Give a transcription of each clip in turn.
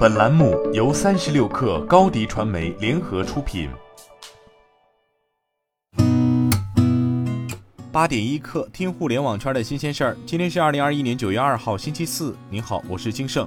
本栏目由三十六克高低传媒联合出品。八点一刻，听互联网圈的新鲜事儿。今天是二零二一年九月二号，星期四。您好，我是金盛。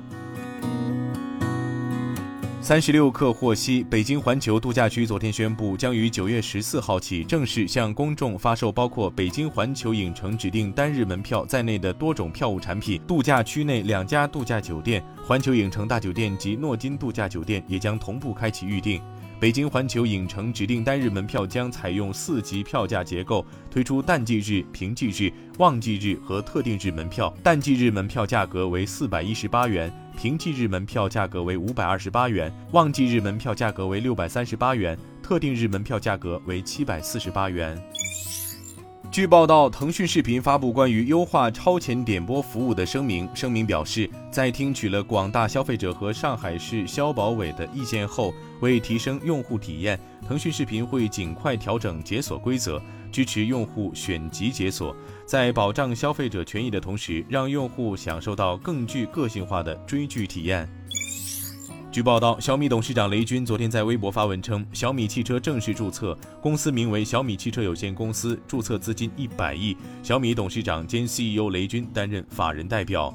三十六氪获悉，北京环球度假区昨天宣布，将于九月十四号起正式向公众发售包括北京环球影城指定单日门票在内的多种票务产品。度假区内两家度假酒店——环球影城大酒店及诺金度假酒店，也将同步开启预订。北京环球影城指定单日门票将采用四级票价结构，推出淡季日、平季日、旺季日和特定日门票。淡季日门票价格为四百一十八元，平季日门票价格为五百二十八元，旺季日门票价格为六百三十八元，特定日门票价格为七百四十八元。据报道，腾讯视频发布关于优化超前点播服务的声明。声明表示，在听取了广大消费者和上海市消保委的意见后，为提升用户体验，腾讯视频会尽快调整解锁规则，支持用户选集解锁，在保障消费者权益的同时，让用户享受到更具个性化的追剧体验。据报道，小米董事长雷军昨天在微博发文称，小米汽车正式注册，公司名为小米汽车有限公司，注册资金一百亿，小米董事长兼 CEO 雷军担任法人代表。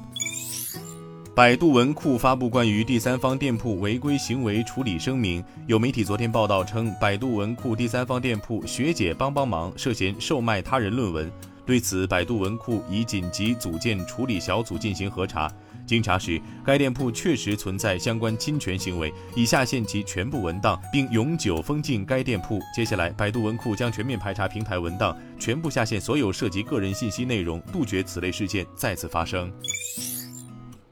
百度文库发布关于第三方店铺违规行为处理声明，有媒体昨天报道称，百度文库第三方店铺学姐帮帮忙涉嫌售卖他人论文，对此，百度文库已紧急组建处理小组进行核查。经查实，该店铺确实存在相关侵权行为，已下线其全部文档，并永久封禁该店铺。接下来，百度文库将全面排查平台文档，全部下线所有涉及个人信息内容，杜绝此类事件再次发生。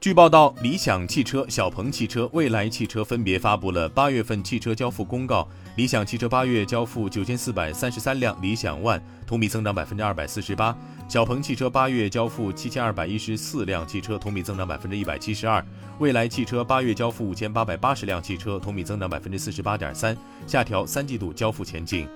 据报道，理想汽车、小鹏汽车、蔚来汽车分别发布了八月份汽车交付公告。理想汽车八月交付九千四百三十三辆理想 ONE，同比增长百分之二百四十八；小鹏汽车八月交付七千二百一十四辆汽车，同比增长百分之一百七十二；蔚来汽车八月交付五千八百八十辆汽车，同比增长百分之四十八点三，下调三季度交付前景。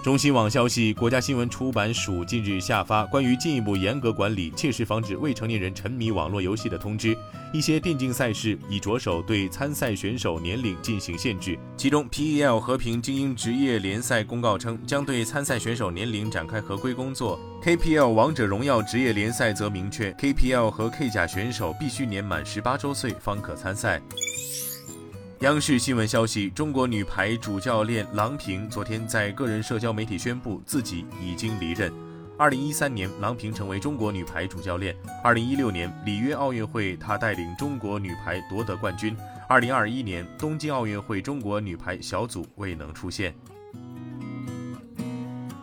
中新网消息，国家新闻出版署近日下发关于进一步严格管理、切实防止未成年人沉迷网络游戏的通知，一些电竞赛事已着手对参赛选手年龄进行限制。其中，PEL 和平精英职业联赛公告称，将对参赛选手年龄展开合规工作；KPL 王者荣耀职业联赛则明确，KPL 和 K 甲选手必须年满十八周岁方可参赛。央视新闻消息，中国女排主教练郎平昨天在个人社交媒体宣布自己已经离任。二零一三年，郎平成为中国女排主教练；二零一六年里约奥运会，她带领中国女排夺得冠军；二零二一年东京奥运会，中国女排小组未能出现。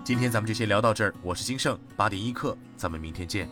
今天咱们就先聊到这儿，我是金盛，八点一刻，咱们明天见。